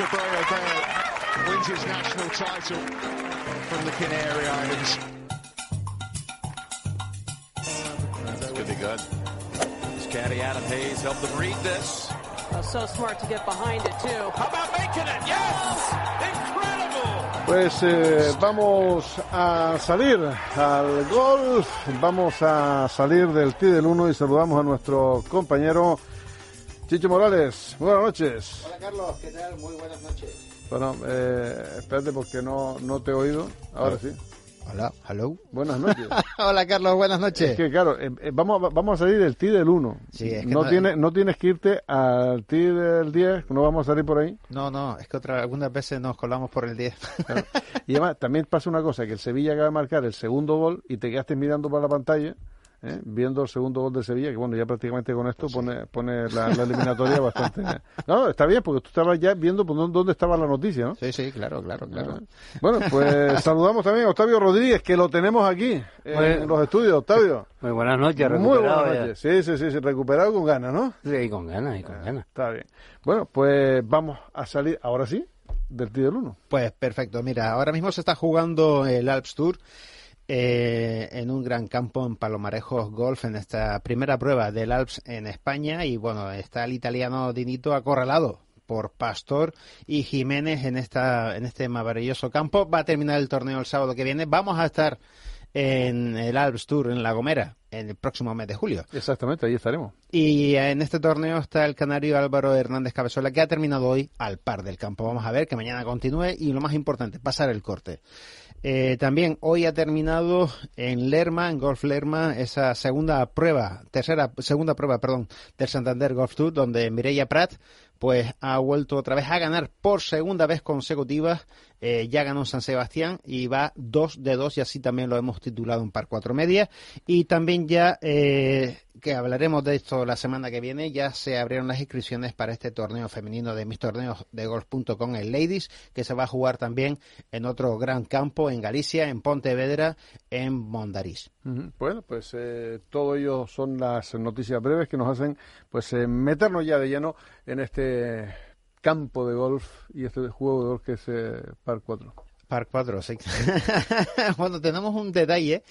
Cabrera there wins his national title from the Canary Islands. That's gonna be good. This caddy Adam Hayes helped them read this. Oh, so smart to get behind it too. How about making it? Yes! Incredible! Pues eh, vamos a salir al golf, vamos a salir del T del 1 y saludamos a nuestro compañero Chicho Morales. Buenas noches. Hola Carlos, ¿qué tal? Muy buenas noches. Bueno, eh, espérate porque no, no te he oído. Ahora sí. Hola, hello. Buenas noches. Hola Carlos, buenas noches. Es que claro, eh, eh, vamos, a, vamos a salir del T del 1. Sí, es que no, no- tienes, no tienes que irte al T del 10, no vamos a salir por ahí. No, no, es que otra, algunas veces nos colamos por el 10. Claro. Y además también pasa una cosa, que el Sevilla acaba de marcar el segundo gol y te quedaste mirando para la pantalla, ¿eh? viendo el segundo gol de Sevilla, que bueno, ya prácticamente con esto pone, pone la, la eliminatoria bastante... No, está bien, porque tú estabas ya viendo por dónde, estaba la noticia, ¿no? Sí, sí, claro, claro, claro. Bueno, pues saludamos también a Octavio Rodríguez, que lo tenemos aquí en los estudios. Octavio. Muy buenas noches, Muy buenas ya. noches. Sí, sí, sí, sí, recuperado con ganas, ¿no? Sí, con ganas, y con ganas. Está bien. Bueno, pues vamos a salir, ahora sí, del T del 1. Pues perfecto, mira, ahora mismo se está jugando el Alps Tour eh, en un gran campo en Palomarejos Golf en esta primera prueba del Alps en España y bueno, está el italiano Dinito acorralado por Pastor y Jiménez en esta en este maravilloso campo. Va a terminar el torneo el sábado que viene. Vamos a estar en el Alps Tour en La Gomera en el próximo mes de julio. Exactamente, ahí estaremos. Y en este torneo está el canario Álvaro Hernández Cabezola, que ha terminado hoy al par del campo. Vamos a ver que mañana continúe y lo más importante, pasar el corte. Eh, también hoy ha terminado en Lerma, en Golf Lerma, esa segunda prueba, tercera, segunda prueba, perdón, del Santander Golf Tour, donde Mireia Prat pues ha vuelto otra vez a ganar por segunda vez consecutiva. Eh, ya ganó San Sebastián y va 2 de 2 y así también lo hemos titulado en par 4 media. Y también ya, eh, que hablaremos de esto la semana que viene, ya se abrieron las inscripciones para este torneo femenino de mis torneos de golf.com en Ladies, que se va a jugar también en otro gran campo en Galicia, en Pontevedra, en Mondariz. Bueno, pues eh, todo ello son las noticias breves que nos hacen pues eh, meternos ya de lleno en este campo de golf y este juego de golf que es eh, Par 4. Par 4, sí. bueno, tenemos un detalle.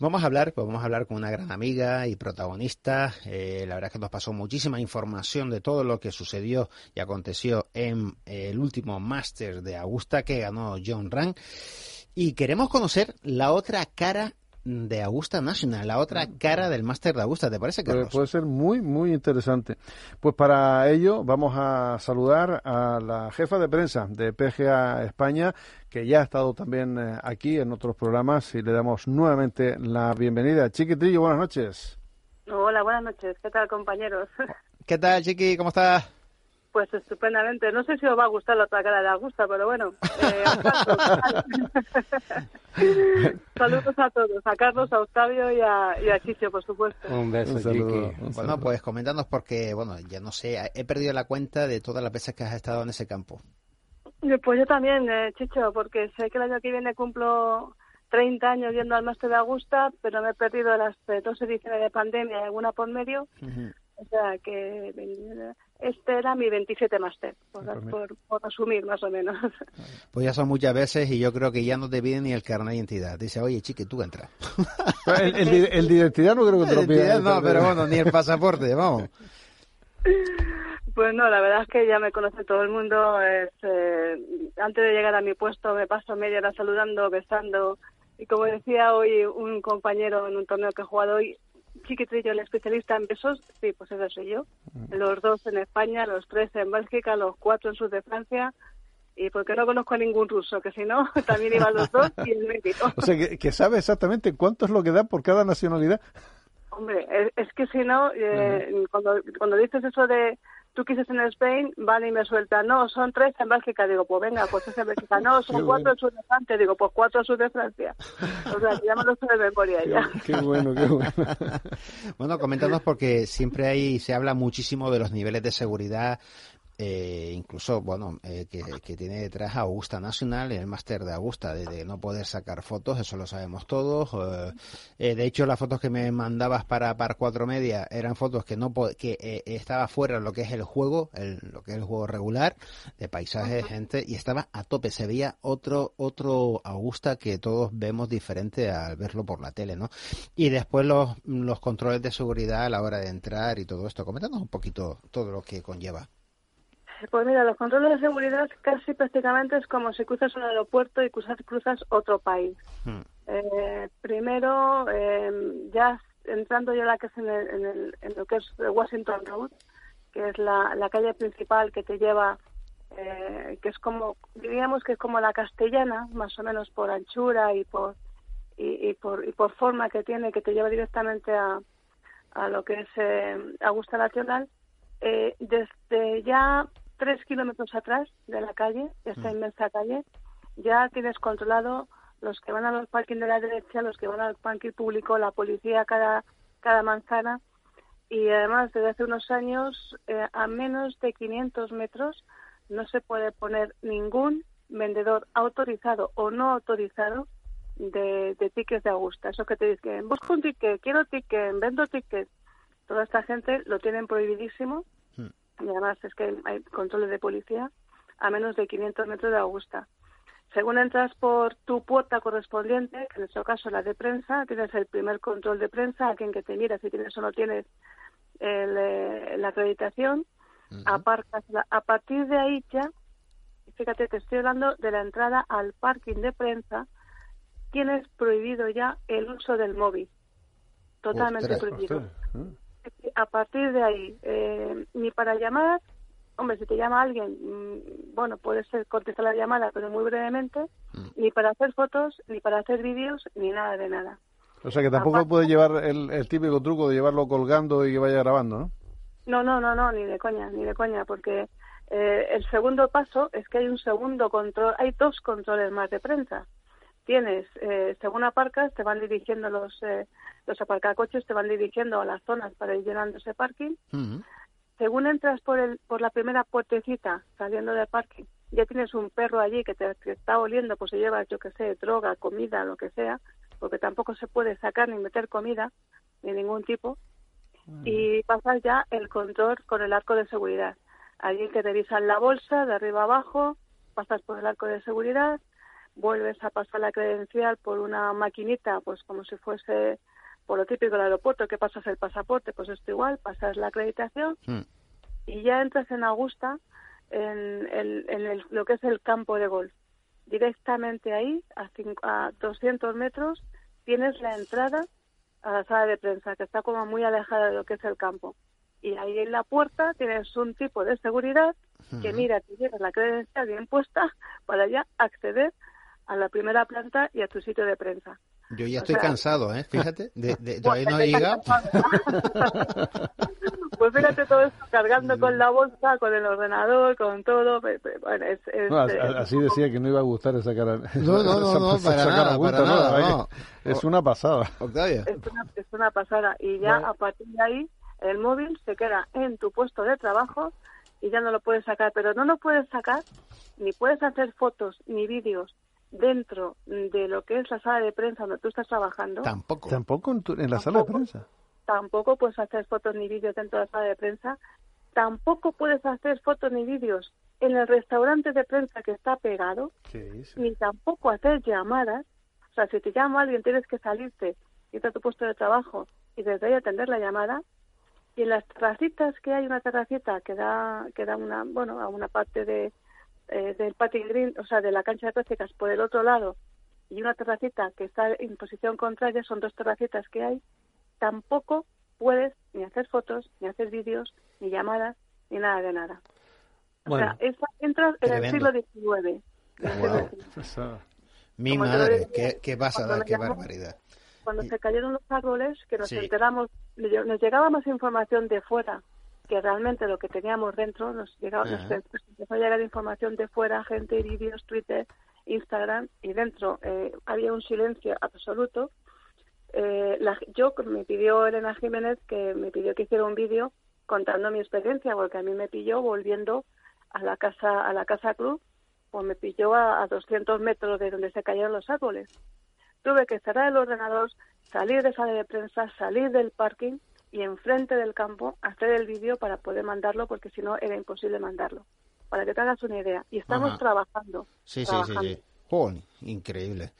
Vamos a hablar, pues vamos a hablar con una gran amiga y protagonista. Eh, la verdad es que nos pasó muchísima información de todo lo que sucedió y aconteció en eh, el último Masters de Augusta que ganó John Ram. Y queremos conocer la otra cara de Augusta National, la otra cara del Master de Augusta. ¿Te parece, Pues Carlos? puede ser muy, muy interesante. Pues para ello vamos a saludar a la jefa de prensa de PGA España, que ya ha estado también eh, aquí en otros programas y le damos nuevamente la bienvenida. Chiquitrillo, buenas noches. Hola, buenas noches. ¿Qué tal, compañeros? ¿Qué tal, Chiqui? ¿Cómo estás? Pues estupendamente. No sé si os va a gustar la otra cara de Augusta, pero bueno. eh, Saludos a todos, a Carlos, a Octavio y a, y a Chicho, por supuesto. Un beso, Un saludo. Chiqui. Un Bueno, pues coméntanos porque, bueno, ya no sé, he perdido la cuenta de todas las veces que has estado en ese campo. Eh, Pues yo también, eh, Chicho, porque sé que el año que viene cumplo 30 años yendo al máster de Augusta, pero me he perdido las eh, dos ediciones de pandemia y alguna por medio. O sea que eh, este era mi 27 máster, por, Pues por, por resumir más o menos. Pues ya son muchas veces y yo creo que ya no te piden ni el carnet de identidad. Dice, oye, chiqui, tú entra. El, el, di- el de identidad no creo que te lo pida. no, pero bueno, ni el pasaporte, vamos. Pues no, la verdad es que ya me conoce todo el mundo. Es, eh, antes de llegar a mi puesto me paso media hora saludando, besando. Y como decía hoy un compañero en un torneo que he jugado hoy, Chiquitrillo, el especialista en besos, sí, pues ese soy yo. Los dos en España, los tres en Bélgica, los cuatro en sur de Francia. Y porque no conozco a ningún ruso, que si no, también iban los dos y el médico. O sea, que, que sabe exactamente cuánto es lo que da por cada nacionalidad. Hombre, es, es que si no, eh, cuando, cuando dices eso de tú quieres en Spain, vale y me suelta, no, son tres en Bélgica, digo, pues venga, pues es en Bélgica, no, son Qué cuatro bueno. en sur de Francia, digo, pues cuatro en sur de Francia. O sea, que ya me lo sé de memoria ya. Qué bueno, qué bueno. Bueno, coméntanos porque siempre hay, se habla muchísimo de los niveles de seguridad, eh, incluso, bueno, eh, que, que tiene detrás Augusta National, el máster de Augusta, de, de no poder sacar fotos, eso lo sabemos todos. eh, eh, de hecho, las fotos que me mandabas para Par 4 Media eran fotos que no que eh, estaba fuera lo que es el juego, el- lo que es el juego regular, de paisajes, gente, y estaba a tope. Se veía otro, otro Augusta que todos vemos diferente al verlo por la tele, ¿no? Y después los, los controles de seguridad a la hora de entrar y todo esto. Coméntanos un poquito todo lo que conlleva. Pues mira, los controles de seguridad casi prácticamente es como si cruzas un aeropuerto y cruzas, cruzas otro país. Hmm. Eh, primero, eh, ya entrando ya la que es en, el- en, el- en lo que es Washington Road, que es la, la calle principal que te lleva, eh, que es como, diríamos que es como la castellana, más o menos por anchura y por y, y por y por forma que tiene, que te lleva directamente a, a lo que es eh, Augusta Nacional, eh, desde ya tres kilómetros atrás de la calle, de esta inmensa calle, ya tienes controlado los que van a los parking de la derecha, los que van al parking público, la policía cada, cada manzana. Y además, desde hace unos años, eh, a menos de 500 metros, no se puede poner ningún vendedor autorizado o no autorizado de, de tickets de Augusta. Eso que te dicen, busco un ticket, quiero ticket, vendo ticket. Toda esta gente lo tienen prohibidísimo y además es que hay controles de policía a menos de 500 metros de Augusta. Según entras por tu puerta correspondiente, que en nuestro caso la de prensa, tienes el primer control de prensa, a quien que te mira si tienes o no tienes el, eh, la acreditación, aparcas la- a partir de ahí ya, fíjate, te estoy hablando de la entrada al parking de prensa, tienes prohibido ya el uso del móvil, totalmente Ostras, prohibido Ostras. A partir de ahí, eh, ni para llamadas, hombre, si te llama alguien, mm, bueno, puede ser contestar la llamada, pero muy brevemente, ni para hacer fotos, ni para hacer vídeos, ni nada de nada. O sea que tampoco Aparte- puede llevar el, el típico truco de llevarlo colgando y que vaya grabando, ¿no? No, no, no, no, ni de coña, ni de coña, porque eh, el segundo paso es que hay un segundo control, hay dos controles más de prensa. Tienes, eh, según aparcas, te van dirigiendo los, eh, los aparcacoches, te van dirigiendo a las zonas para ir llenando ese parking. Según entras por el por la primera puertecita saliendo del parque, ya tienes un perro allí que te, te está oliendo, pues si llevas, yo que sé, droga, comida, lo que sea, porque tampoco se puede sacar ni meter comida de ningún tipo. Y pasas ya el control con el arco de seguridad. Allí te revisan la bolsa de arriba abajo, pasas por el arco de seguridad, vuelves a pasar la credencial por una maquinita, pues como si fuese por lo típico del aeropuerto, que pasas el pasaporte, pues esto igual, pasas la acreditación Mm. y ya entras en Augusta, en, el- en el- lo que es el campo de golf. Directamente ahí, a, cin- a 200 metros, tienes la entrada a la sala de prensa, que está como muy alejada de lo que es el campo. Y ahí en la puerta tienes un tipo de seguridad que mira que llevas la credencial bien puesta para ya acceder a la primera planta y a tu sitio de prensa. Yo ya O estoy sea- cansado, ¿eh? Fíjate, de, de- todavía no Bueno, he llegado. pues fíjate todo esto cargando con la bolsa, con el ordenador, con todo. Bueno, es, No, eh, así decía que no iba a gustar esa cara. No, no, no, no, para nada, para ¿no? nada, no. Es una pasada. Octavia. es una, es una pasada. Y ya Bueno. a partir de ahí, el móvil se queda en tu puesto de trabajo y ya no lo puedes sacar. Pero no lo puedes sacar, ni puedes hacer fotos ni vídeos dentro de lo que es la sala de prensa donde tú estás trabajando. Tampoco. Tampoco en, tu- en la sala de prensa. tampoco puedes hacer fotos ni vídeos dentro de la sala de prensa, tampoco puedes hacer fotos ni vídeos en el restaurante de prensa que está pegado, ni tampoco hacer llamadas. O sea, si te llama alguien tienes que salirte, irte a tu puesto de trabajo y desde ahí atender la llamada. Y en las terracitas que hay una terracita que da, que da una, bueno, a una parte de, eh, del patio green, o sea, de la cancha de prácticas por el otro lado, y una terracita que está en posición contraria, son dos terracitas que hay, tampoco puedes ni hacer fotos, ni hacer vídeos, ni llamadas, ni nada de nada. O Bueno. sea, esa- entras en el siglo XIX. Esa- Mi Como madre, decía, qué, qué pasada, qué llamó- barbaridad. Cuando se cayeron los árboles, que nos Sí. enteramos nos llegaba más información de fuera que realmente lo que teníamos dentro. Nos, llegaba, nos empezó a llegar información de fuera, gente, vídeos, Twitter, Instagram, y dentro eh, había un silencio absoluto. Eh, la, yo me pidió Elena Jiménez que me pidió que hiciera un vídeo contando mi experiencia, porque a mí me pilló volviendo a la casa a la casa club, pues me pilló a, a 200 metros de donde se cayeron los árboles. Tuve que cerrar el ordenador, salir de sala de prensa, salir del parking y enfrente del campo hacer el vídeo para poder mandarlo, porque si no era imposible mandarlo. Para que te hagas una idea. Y estamos trabajando. Sí, sí, sí, sí. increíble.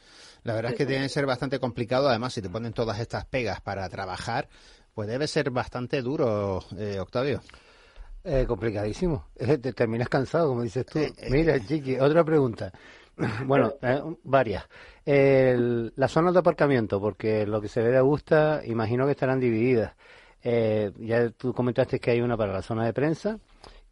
La verdad es que tiene que ser bastante complicado. Además, si te ponen todas estas pegas para trabajar, pues debe ser bastante duro, eh, Octavio. Eh, complicadísimo. Te terminas cansado, como dices tú. Mira, Chiqui, otra pregunta. Bueno, eh, varias. las zonas de aparcamiento, porque lo que se ve de Augusta, imagino que estarán divididas. Eh, ya tú comentaste que hay una para la zona de prensa.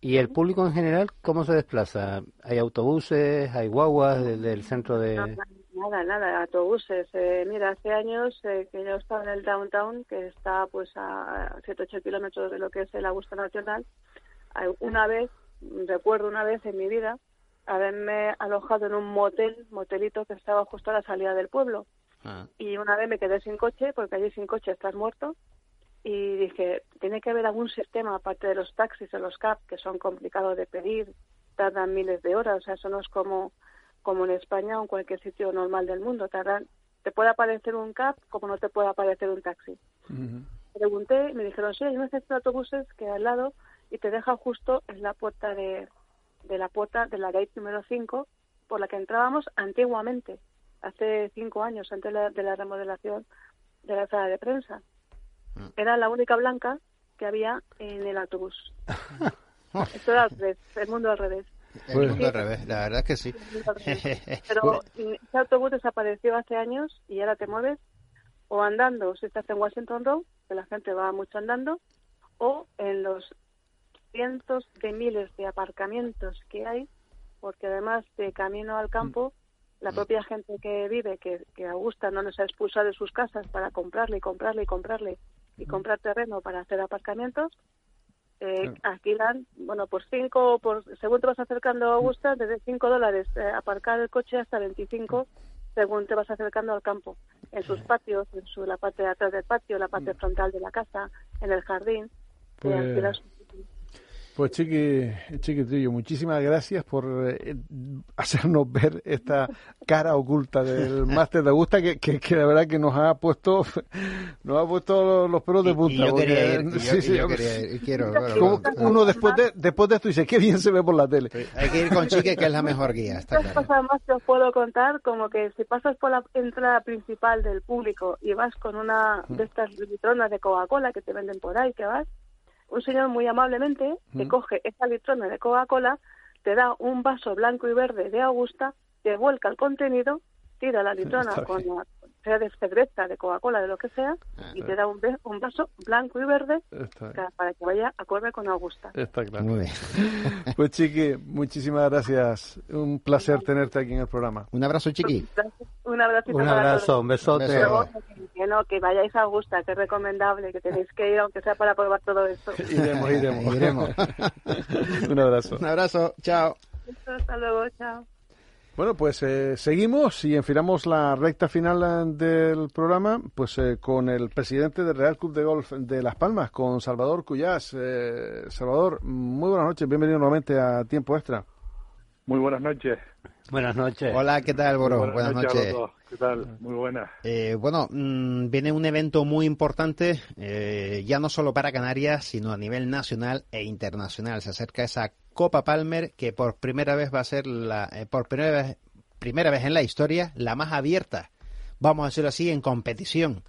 ¿Y el público en general cómo se desplaza? ¿Hay autobuses, hay guaguas del, centro de...? Nada, nada, autobuses. Eh, mira, hace años que yo estaba en el downtown, que está pues a 7-8 kilómetros de lo que es el Augusta Nacional, una vez, recuerdo una vez en mi vida, haberme alojado en un motel, motelito que estaba justo a la salida del pueblo. Ah. Y una vez me quedé sin coche, porque allí sin coche estás muerto. Y dije, tiene que haber algún sistema, aparte de los taxis o los cab, que son complicados de pedir, tardan miles de horas. O sea, eso no es como, como en España o en cualquier sitio normal del mundo. Tardan, te puede aparecer un cab como no te puede aparecer un taxi. Pregunté y me dijeron, sí, hay unos autobuses que al lado y te deja justo en la puerta de, de la puerta de la gate número 5 por la que entrábamos antiguamente, hace cinco años, antes de la, remodelación de la sala de prensa. Mm. Era la única blanca que había en el autobús. Esto era al revés, el mundo al revés. El mundo al revés, la verdad es que sí. Pero ese autobús desapareció hace años y ahora te mueves o andando, si estás en Washington Road, que la gente va mucho andando, o en los cientos de miles de aparcamientos que hay, porque además de camino al campo, la mm. propia gente que vive, que, que Augusta no nos ha expulsado de sus casas para comprarle y comprarle y comprarle y comprar terreno para hacer aparcamientos, eh, alquilan, bueno, por cinco, por, según te vas acercando a Augusta, desde 5 dólares eh, aparcar el coche hasta 25 según te vas acercando al campo, en sus patios, en su, la parte de atrás del patio, la parte mm. frontal de la casa, en el jardín. Pues... Pues Chiqui, Chiquitillo, muchísimas gracias por eh, hacernos ver esta cara oculta del máster de Augusta que, que, que, la verdad que nos ha puesto nos ha puesto los pelos de punta. Y, yo quería ir, sí, sí, yo quería quiero. uno después de, después de esto dice, qué bien se ve por la tele. Hay que ir con Chiqui, que es la mejor guía. Está claro. cosas más que os puedo contar, como que si pasas por la entrada principal del público y vas con una de estas litronas de Coca-Cola que te venden por ahí, que vas un señor muy amablemente te coge esa litrona de Coca-Cola, te da un vaso blanco y verde de Augusta, te vuelca el contenido, tira la litrona con la, sea de cerveza, de Coca-Cola, de lo que sea, y te da un, un, vaso blanco y verde para que vaya acorde con Augusta. Está claro. Muy bien. pues Chiqui, muchísimas gracias. Un placer tenerte aquí en el programa. Un abrazo, Chiqui. Un abrazo, un, abrazo un besote. Que, no, que vayáis a Augusta, que es recomendable, que tenéis que ir, aunque sea para probar todo esto. iremos, iremos. iremos. un abrazo. Un abrazo, chao. Hasta luego, chao. Bueno, pues eh, seguimos y enfilamos la recta final eh, del programa pues eh, con el presidente del Real Club de Golf de Las Palmas, con Salvador Cuyás. Salvador, muy buenas noches, bienvenido nuevamente a Tiempo Extra. Muy buenas noches. Buenas noches. Hola, ¿qué tal, Boro? Buenas, noches. ¿Qué tal? Muy buenas. bueno, mm, viene un evento muy importante, ya no solo para Canarias, sino a nivel nacional e internacional. Se acerca esa Copa Palmer, que por primera vez va a ser la, eh, por primera vez, primera vez en la historia, la más abierta, vamos a decirlo así, en competición.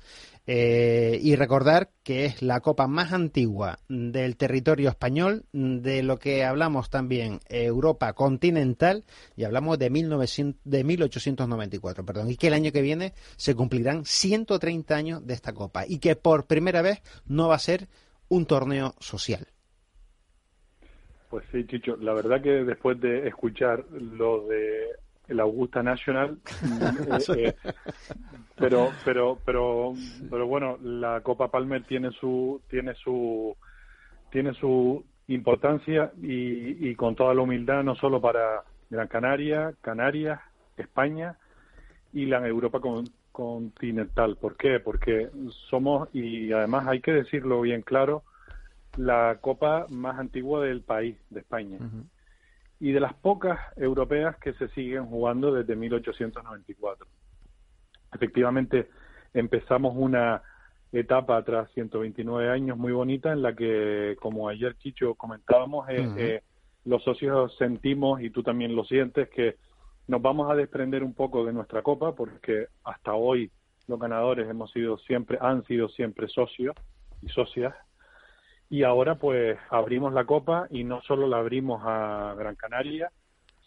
Eh, y recordar que es la copa más antigua del territorio español, de lo que hablamos también Europa continental, y hablamos de, 1900, de 1894, perdón, y que el año que viene se cumplirán 130 años de esta copa, y que por primera vez no va a ser un torneo social. Pues sí, Chicho, la verdad que después de escuchar lo de el Augusta National. Eh, eh, pero, pero, pero, pero bueno, la Copa Palmer tiene su, tiene su, tiene su importancia y, y con toda la humildad no solo para Gran Canaria, Canarias, España y la Europa continental. ¿Por qué? Porque somos, y además hay que decirlo bien claro, la copa más antigua del país, de España. Y de las pocas europeas que se siguen jugando desde 1894. Efectivamente, empezamos una etapa tras 129 años muy bonita en la que, como ayer Chicho comentábamos, eh, eh, los socios sentimos, y tú también lo sientes, que nos vamos a desprender un poco de nuestra copa porque hasta hoy los ganadores hemos sido siempre, han sido siempre socios y socias y ahora pues abrimos la copa y no solo la abrimos a Gran Canaria,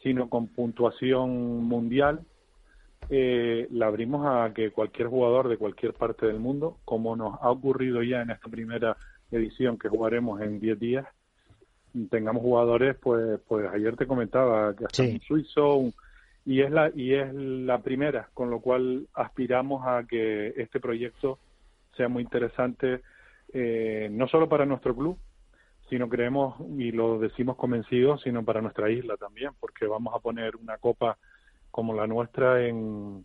sino con puntuación mundial. Eh, la abrimos a que cualquier jugador de cualquier parte del mundo, como nos ha ocurrido ya en esta primera edición que jugaremos en 10 días, tengamos jugadores, pues, pues ayer te comentaba que hasta un suizo, y es la y es la primera, con lo cual aspiramos a que este proyecto sea muy interesante eh, no solo para nuestro club, sino creemos, y lo decimos convencidos, sino para nuestra isla también, porque vamos a poner una copa como la nuestra en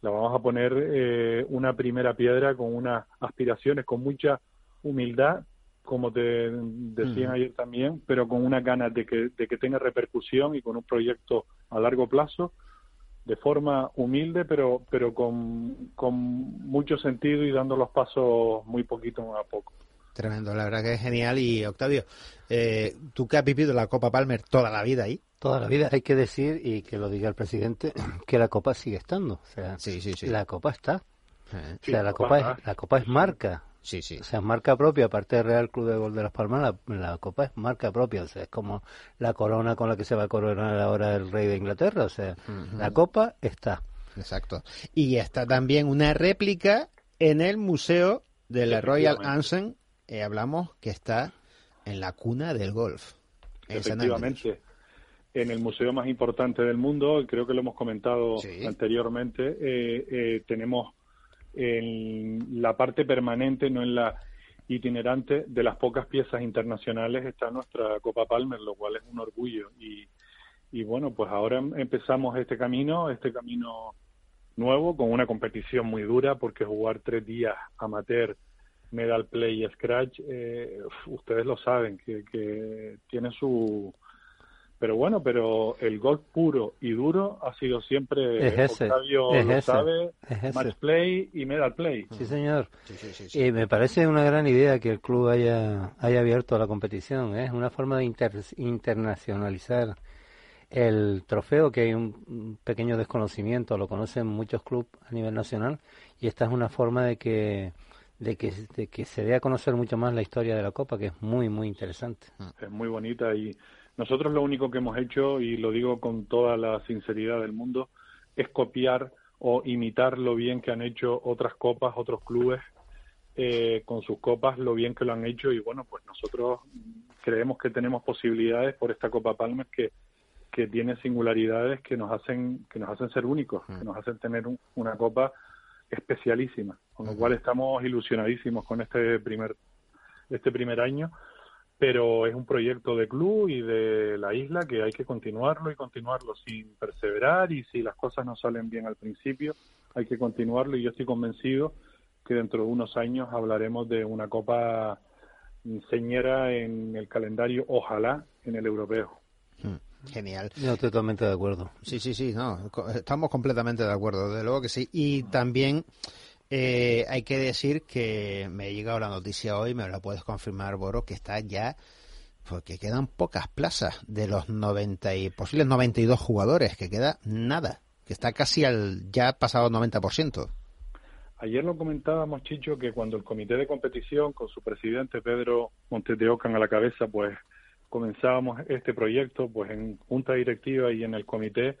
la vamos a poner eh, una primera piedra con unas aspiraciones, con mucha humildad, como te decían ayer también, pero con una ganas de que, de que tenga repercusión y con un proyecto a largo plazo de forma humilde, pero, pero con, con mucho sentido y dando los pasos muy poquito a poco. Tremendo, la verdad que es genial. Y Octavio, eh, tú que has vivido la Copa Palmer toda la vida ahí. Toda la vida, hay que decir, y que lo diga el presidente, que la Copa sigue estando. O sea, sí, sí, sí. la Copa está. o sea, la Copa, es, la Copa es marca. Sí, sí. O sea, es marca propia, aparte del Real Club de Gol de las Palmas, la, Copa es marca propia, o sea, es como la corona con la que se va a coronar ahora el rey de Inglaterra, o sea, la Copa está. Exacto. Y está también una réplica en el Museo de la Royal Anson, eh, hablamos que está en la cuna del golf. Efectivamente. En el museo más importante del mundo, creo que lo hemos comentado anteriormente, eh, eh, tenemos en la parte permanente, no en la itinerante, de las pocas piezas internacionales está nuestra Copa Palmer, lo cual es un orgullo. Y, y bueno, pues ahora empezamos este camino, este camino nuevo, con una competición muy dura, porque jugar tres días amateur, medal play y scratch, eh, ustedes lo saben, que, que tiene su, pero bueno, pero el golf puro y duro ha sido siempre, es ese, Octavio lo sabe, match play y medal play. Sí, señor. Y me parece una gran idea que el club haya, haya abierto la competición. ¿eh? Es una forma de internacionalizar el trofeo, que hay un pequeño desconocimiento, lo conocen muchos clubes a nivel nacional, y esta es una forma de que de que, de que se dé a conocer mucho más la historia de la Copa, que es muy, muy interesante. Es muy bonita y nosotros lo único que hemos hecho, y lo digo con toda la sinceridad del mundo, es copiar o imitar lo bien que han hecho otras copas, otros clubes eh, con sus copas, lo bien que lo han hecho. Y bueno, pues nosotros creemos que tenemos posibilidades por esta Copa Palmer que, que tiene singularidades que nos hacen que nos hacen ser únicos, que nos hacen tener una copa especialísima, con lo cual estamos ilusionadísimos con este primer este primer año pero es un proyecto de club y de la isla que hay que continuarlo y continuarlo sin perseverar y si las cosas no salen bien al principio hay que continuarlo y yo estoy convencido que dentro de unos años hablaremos de una copa señera en el calendario, ojalá en el europeo. Hmm, genial. Yo totalmente de acuerdo. Sí, sí, sí, no, estamos completamente de acuerdo, de luego que sí. Y también eh, hay que decir que me ha llegado la noticia hoy, me la puedes confirmar, Boro, que está ya, porque quedan pocas plazas de los 90 y posibles 92 jugadores, que queda nada, que está casi al ya pasado 90%. Ayer lo comentábamos, Chicho, que cuando el comité de competición, con su presidente Pedro Montes de Ocan a la cabeza, pues comenzábamos este proyecto, pues en junta directiva y en el comité,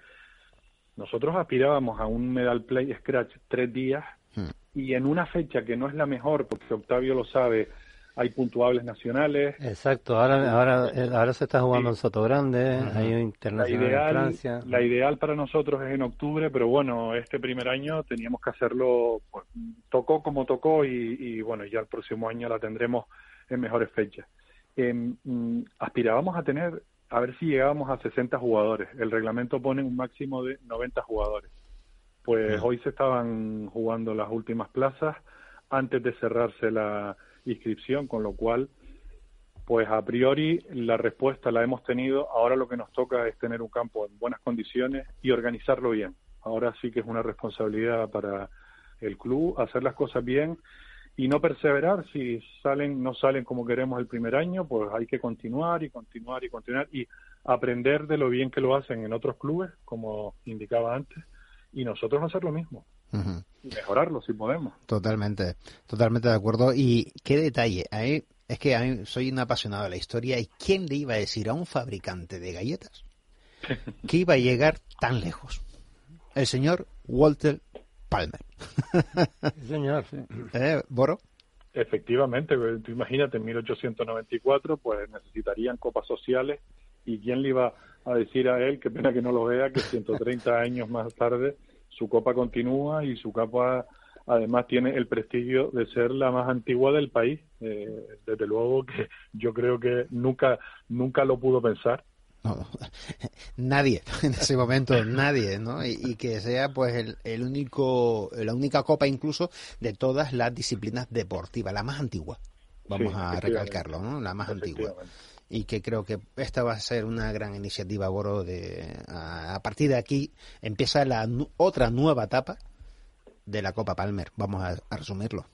nosotros aspirábamos a un medal play scratch tres días Hmm. Y en una fecha que no es la mejor, porque Octavio lo sabe, hay puntuables nacionales. Exacto, ahora ahora eh, ahora se está jugando en Soto Grande, hay un La internacional en ideal, Francia. la ideal para nosotros es en octubre, pero bueno, este primer año teníamos que hacerlo, pues, tocó como tocó y, y, bueno, ya el próximo año la tendremos en mejores fechas. Mm, aspirábamos a tener, a ver si llegábamos a 60 jugadores. El reglamento pone un máximo de 90 jugadores. Pues hoy se estaban jugando las últimas plazas antes de cerrarse la inscripción, con lo cual, pues a priori la respuesta la hemos tenido. Ahora lo que nos toca es tener un campo en buenas condiciones y organizarlo bien. Ahora sí que es una responsabilidad para el club hacer las cosas bien y no perseverar. Si salen, no salen como queremos el primer año, pues hay que continuar y continuar y continuar y aprender de lo bien que lo hacen en otros clubes, como indicaba antes, y nosotros hacer lo mismo y mejorarlo si podemos. Totalmente, totalmente de acuerdo. Y qué detalle, mí- es que a mí soy un apasionado de la historia y ¿quién le iba a decir a un fabricante de galletas que iba a llegar tan lejos? El señor Walter Palmer. Sí, señor. ¿Eh, Boro? Efectivamente, pues, tú imagínate, en 1894, pues necesitarían copas sociales y quién le iba a decir a él, qué pena que no lo vea, que 130 años más tarde su copa continúa y su copa además tiene el prestigio de ser la más antigua del país. Eh, desde luego que yo creo que nunca nunca lo pudo pensar. No, nadie en ese momento, nadie, ¿no? Y, y que sea pues el, el único, la única copa incluso de todas las disciplinas deportivas, la más antigua. Vamos Sí, a recalcarlo, ¿no? La más antigua. Y que creo que esta va a ser una gran iniciativa, Boro. De, a, a partir de aquí empieza la otra nueva etapa de la Copa Palmer. Vamos a, a resumirlo.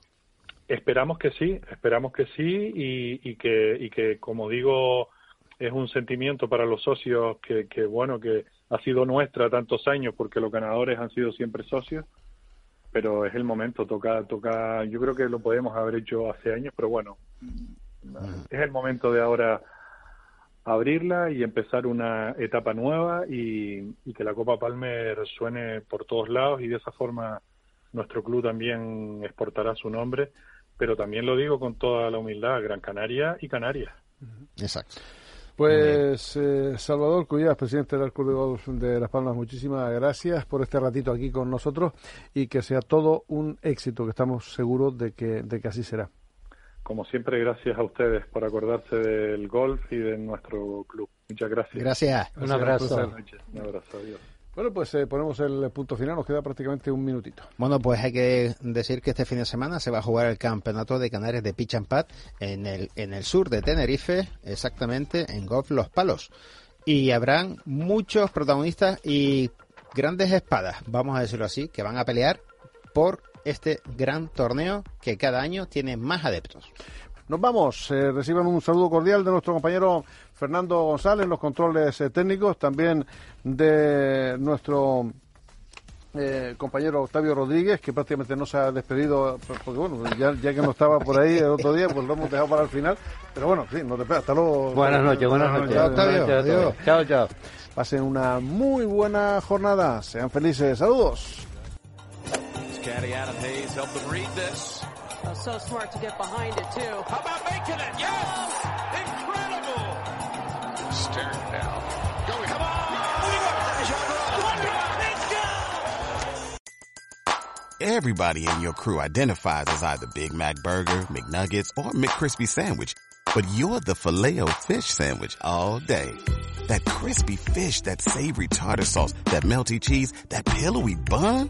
Esperamos que sí, esperamos que sí y, y que y que como digo es un sentimiento para los socios que, que bueno que ha sido nuestra tantos años porque los ganadores han sido siempre socios, pero es el momento toca toca yo creo que lo podemos haber hecho hace años, pero bueno es el momento de ahora abrirla y empezar una etapa nueva y, y que la Copa Palmer suene por todos lados y de esa forma nuestro club también exportará su nombre, pero también lo digo con toda la humildad, Gran Canaria y Canarias. Exacto. Pues eh, Salvador Cuyas, presidente del Club de Golf de Las Palmas, muchísimas gracias por este ratito aquí con nosotros y que sea todo un éxito, que estamos seguros de que, de que así será. Como siempre, gracias a ustedes por acordarse del golf y de nuestro club. Muchas gracias. Gracias. Un abrazo. Buenas noches. Un abrazo. Adiós. Bueno, pues eh, ponemos el punto final, nos queda prácticamente un minutito. Bueno, pues hay que decir que este fin de semana se va a jugar el campeonato de Canarias de Pitch and Pad en el, en el sur de Tenerife, exactamente en Golf Los Palos. Y habrán muchos protagonistas y grandes espadas, vamos a decirlo así, que van a pelear por este gran torneo que cada año tiene más adeptos. Nos vamos, eh, reciban un saludo cordial de nuestro compañero Fernando González, los controles eh, técnicos, también de nuestro eh, compañero Octavio Rodríguez, que prácticamente no se ha despedido, porque bueno, ya, ya que no estaba por ahí el otro día, pues lo hemos dejado para el final. Pero bueno, sí, no te esperas, hasta luego. Buenas noches, buenas noches. Chao, Octavio. Adiós. Chao, chao. Pasen una muy buena jornada, sean felices, saludos. His caddy Adam Hayes helped them read this. Oh, so smart to get behind it, too. How about making it? Yes! Incredible! Stern now. Going. Come Everybody in your crew identifies as either Big Mac Burger, McNuggets, or McCrispy Sandwich. But you're the filet fish Sandwich all day. That crispy fish, that savory tartar sauce, that melty cheese, that pillowy bun.